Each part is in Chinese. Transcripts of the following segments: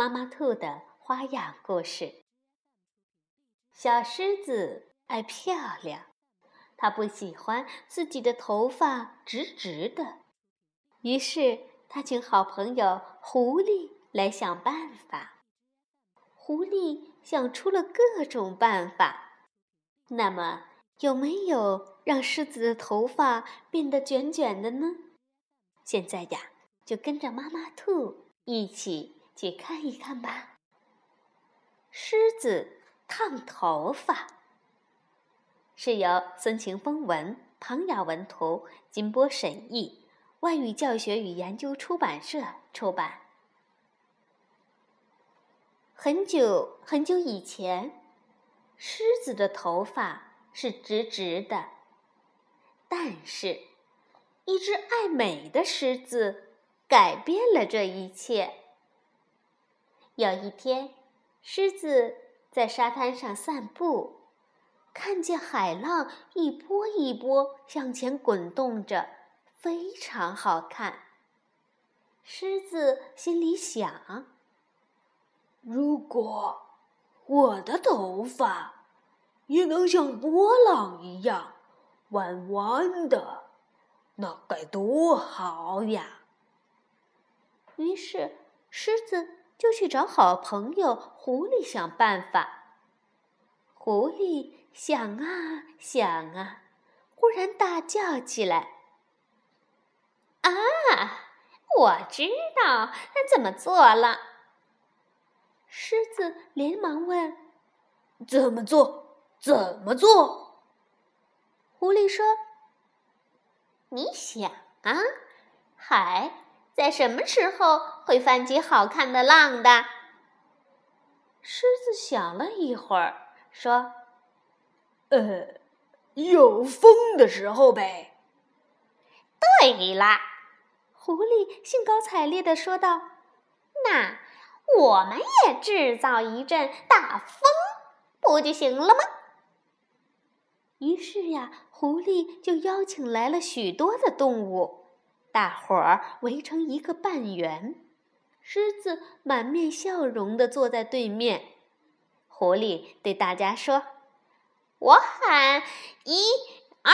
妈妈兔的花样故事。小狮子爱漂亮，它不喜欢自己的头发直直的，于是它请好朋友狐狸来想办法。狐狸想出了各种办法，那么有没有让狮子的头发变得卷卷的呢？现在呀，就跟着妈妈兔一起。去看一看吧。狮子烫头发，是由孙晴风文、庞雅文图、金波审译，外语教学与研究出版社出版。很久很久以前，狮子的头发是直直的，但是，一只爱美的狮子改变了这一切。有一天，狮子在沙滩上散步，看见海浪一波一波向前滚动着，非常好看。狮子心里想：“如果我的头发也能像波浪一样弯弯的，那该多好呀！”于是，狮子。就去找好朋友狐狸想办法。狐狸想啊想啊，忽然大叫起来：“啊，我知道怎么做了！”狮子连忙问：“怎么做？怎么做？”狐狸说：“你想啊，海。”在什么时候会泛起好看的浪的？狮子想了一会儿，说：“呃，有风的时候呗。”对啦，狐狸兴高采烈地说道：“那我们也制造一阵大风，不就行了吗？”于是呀，狐狸就邀请来了许多的动物。大伙儿围成一个半圆，狮子满面笑容地坐在对面。狐狸对大家说：“我喊一二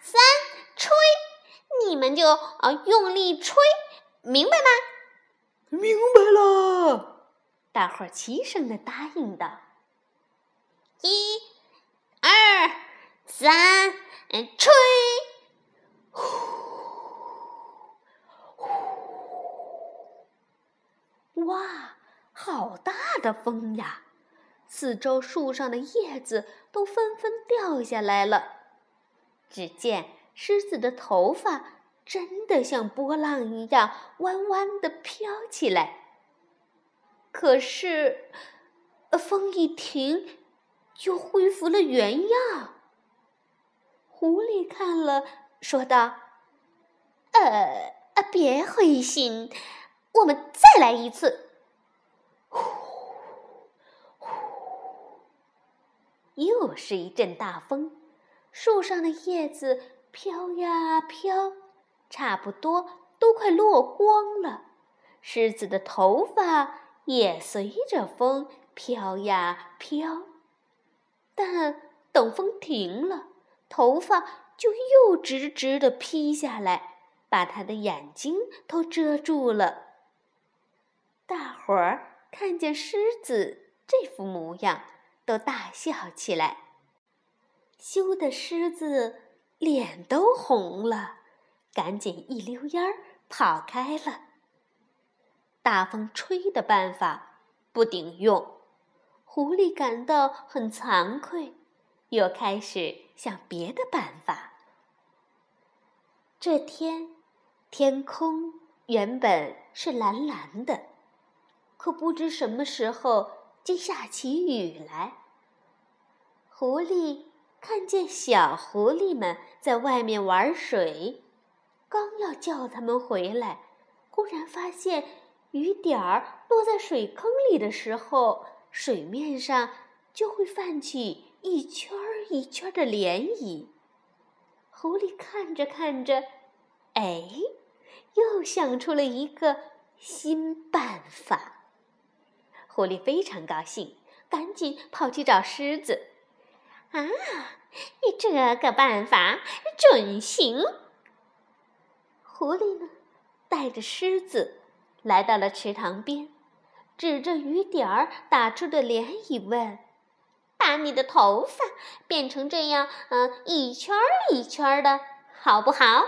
三，吹，你们就啊用力吹，明白吗？”“明白了。”大伙儿齐声地答应道：“一、二、三，吹！”哇，好大的风呀！四周树上的叶子都纷纷掉下来了。只见狮子的头发真的像波浪一样弯弯的飘起来。可是，风一停，就恢复了原样。狐狸看了，说道：“呃，啊别灰心。”我们再来一次，呼呼，又是一阵大风，树上的叶子飘呀飘，差不多都快落光了。狮子的头发也随着风飘呀飘，但等风停了，头发就又直直的披下来，把他的眼睛都遮住了。大伙儿看见狮子这副模样，都大笑起来。羞得狮子脸都红了，赶紧一溜烟儿跑开了。大风吹的办法不顶用，狐狸感到很惭愧，又开始想别的办法。这天，天空原本是蓝蓝的。可不知什么时候就下起雨来。狐狸看见小狐狸们在外面玩水，刚要叫它们回来，忽然发现雨点儿落在水坑里的时候，水面上就会泛起一圈儿一圈儿的涟漪。狐狸看着看着，哎，又想出了一个新办法。狐狸非常高兴，赶紧跑去找狮子。啊，你这个办法准行！狐狸呢，带着狮子来到了池塘边，指着雨点儿打出的涟漪问：“把你的头发变成这样，嗯，一圈儿一圈儿的，好不好？”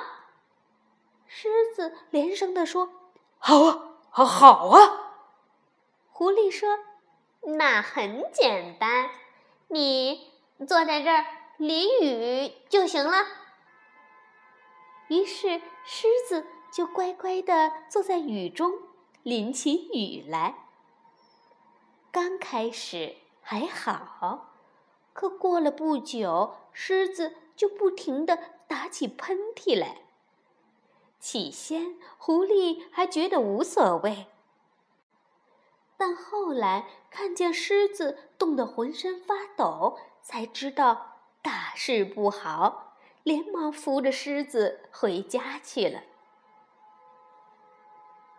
狮子连声地说：“好啊，好，好啊。”狐狸说：“那很简单，你坐在这儿淋雨就行了。”于是狮子就乖乖地坐在雨中淋起雨来。刚开始还好，可过了不久，狮子就不停地打起喷嚏来。起先，狐狸还觉得无所谓。但后来看见狮子冻得浑身发抖，才知道大事不好，连忙扶着狮子回家去了。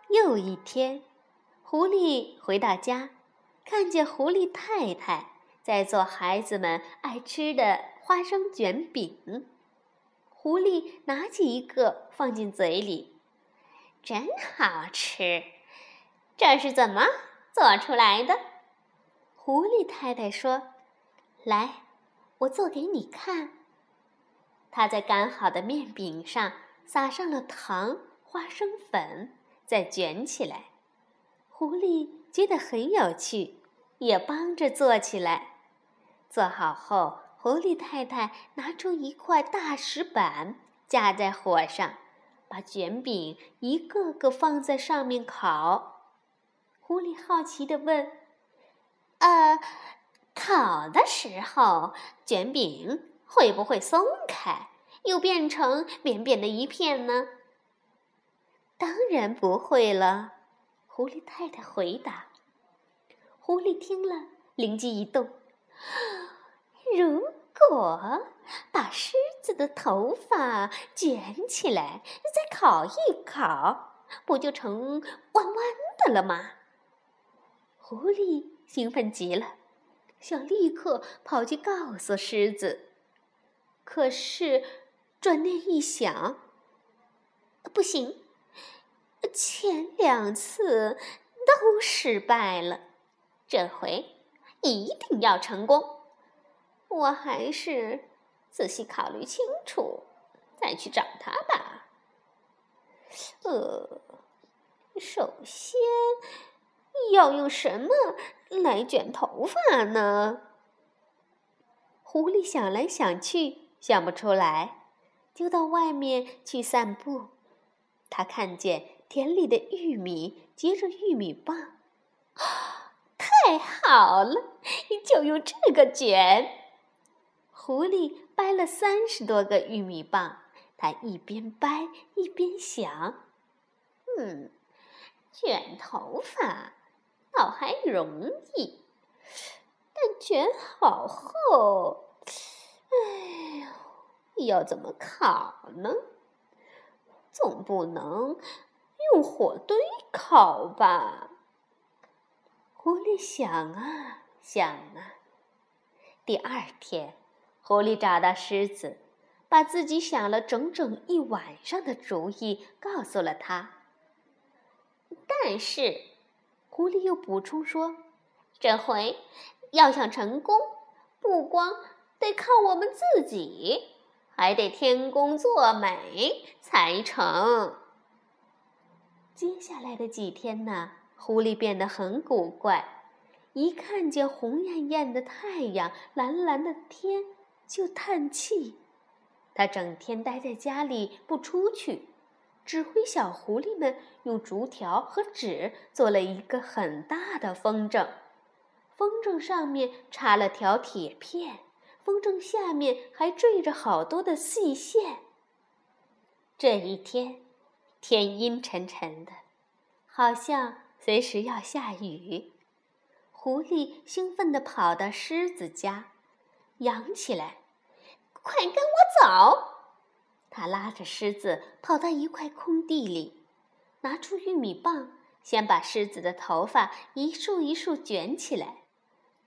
又一天，狐狸回到家，看见狐狸太太在做孩子们爱吃的花生卷饼。狐狸拿起一个放进嘴里，真好吃。这是怎么？做出来的，狐狸太太说：“来，我做给你看。”她在擀好的面饼上撒上了糖、花生粉，再卷起来。狐狸觉得很有趣，也帮着做起来。做好后，狐狸太太拿出一块大石板，架在火上，把卷饼一个个放在上面烤。狐狸好奇地问：“呃，烤的时候，卷饼会不会松开，又变成扁扁的一片呢？”“当然不会了。”狐狸太太回答。狐狸听了，灵机一动：“如果把狮子的头发卷起来，再烤一烤，不就成弯弯的了吗？”狐狸兴奋极了，想立刻跑去告诉狮子。可是转念一想，不行，前两次都失败了，这回一定要成功。我还是仔细考虑清楚再去找他吧。呃，首先。要用什么来卷头发呢？狐狸想来想去，想不出来，就到外面去散步。他看见田里的玉米结着玉米棒，太好了，就用这个卷。狐狸掰了三十多个玉米棒，他一边掰一边想：“嗯，卷头发。”倒还容易，但卷好后，哎呦，要怎么烤呢？总不能用火堆烤吧？狐狸想啊想啊。第二天，狐狸找到狮子，把自己想了整整一晚上的主意告诉了他。但是。狐狸又补充说：“这回要想成功，不光得靠我们自己，还得天公作美才成。”接下来的几天呢，狐狸变得很古怪，一看见红艳艳的太阳、蓝蓝的天就叹气。他整天待在家里不出去，指挥小狐狸们用竹条和纸做了一个很大的风筝，风筝上面插了条铁片，风筝下面还缀着好多的细线。这一天，天阴沉沉的，好像随时要下雨。狐狸兴奋地跑到狮子家，扬起来：“快跟我走！”他拉着狮子跑到一块空地里，拿出玉米棒，先把狮子的头发一束一束卷起来，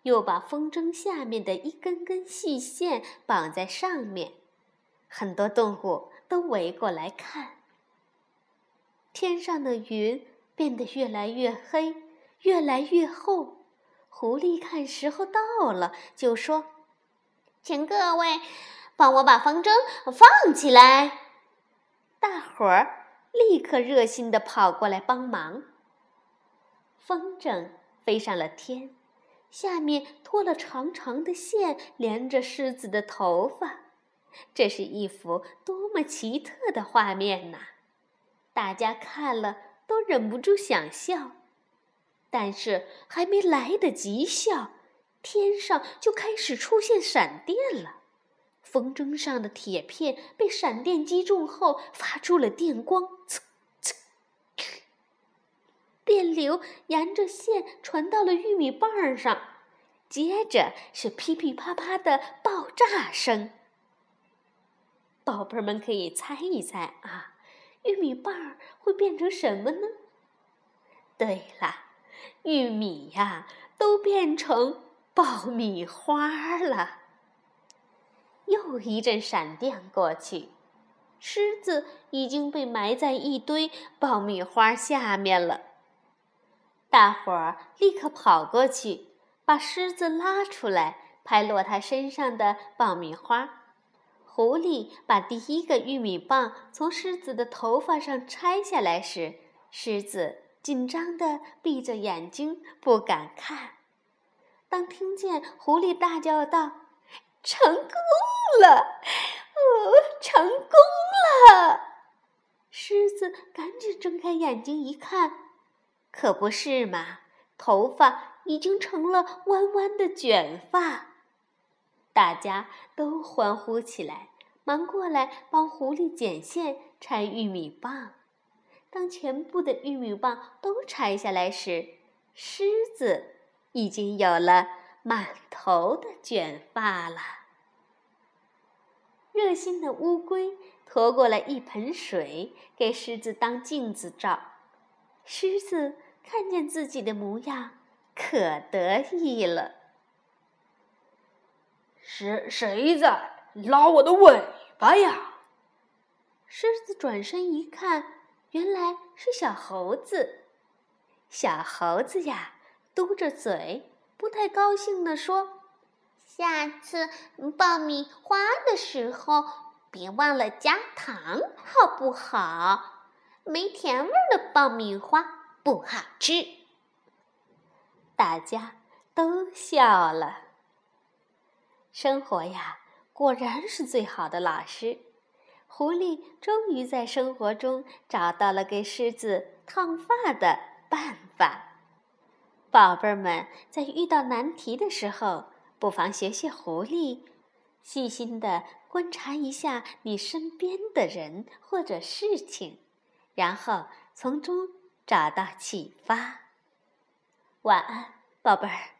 又把风筝下面的一根根细线绑在上面。很多动物都围过来看。天上的云变得越来越黑，越来越厚。狐狸看时候到了，就说：“请各位。”帮我把风筝放起来！大伙儿立刻热心的跑过来帮忙。风筝飞上了天，下面拖了长长的线，连着狮子的头发。这是一幅多么奇特的画面呐！大家看了都忍不住想笑，但是还没来得及笑，天上就开始出现闪电了。风筝上的铁片被闪电击中后，发出了电光，呲呲，电流沿着线传到了玉米棒上，接着是噼噼啪啪的爆炸声。宝贝儿们可以猜一猜啊，玉米棒会变成什么呢？对了，玉米呀，都变成爆米花了。又一阵闪电过去，狮子已经被埋在一堆爆米花下面了。大伙儿立刻跑过去，把狮子拉出来，拍落它身上的爆米花。狐狸把第一个玉米棒从狮子的头发上拆下来时，狮子紧张地闭着眼睛，不敢看。当听见狐狸大叫道：“成功！”了，哦，成功了！狮子赶紧睁开眼睛一看，可不是嘛，头发已经成了弯弯的卷发。大家都欢呼起来，忙过来帮狐狸剪线、拆玉米棒。当全部的玉米棒都拆下来时，狮子已经有了满头的卷发了。热心的乌龟驮过来一盆水，给狮子当镜子照。狮子看见自己的模样，可得意了。是谁在拉我的尾巴呀？狮子转身一看，原来是小猴子。小猴子呀，嘟着嘴，不太高兴地说。下次爆米花的时候，别忘了加糖，好不好？没甜味的爆米花不好吃。大家都笑了。生活呀，果然是最好的老师。狐狸终于在生活中找到了给狮子烫发的办法。宝贝儿们，在遇到难题的时候。不妨学学狐狸，细心的观察一下你身边的人或者事情，然后从中找到启发。晚安，宝贝儿。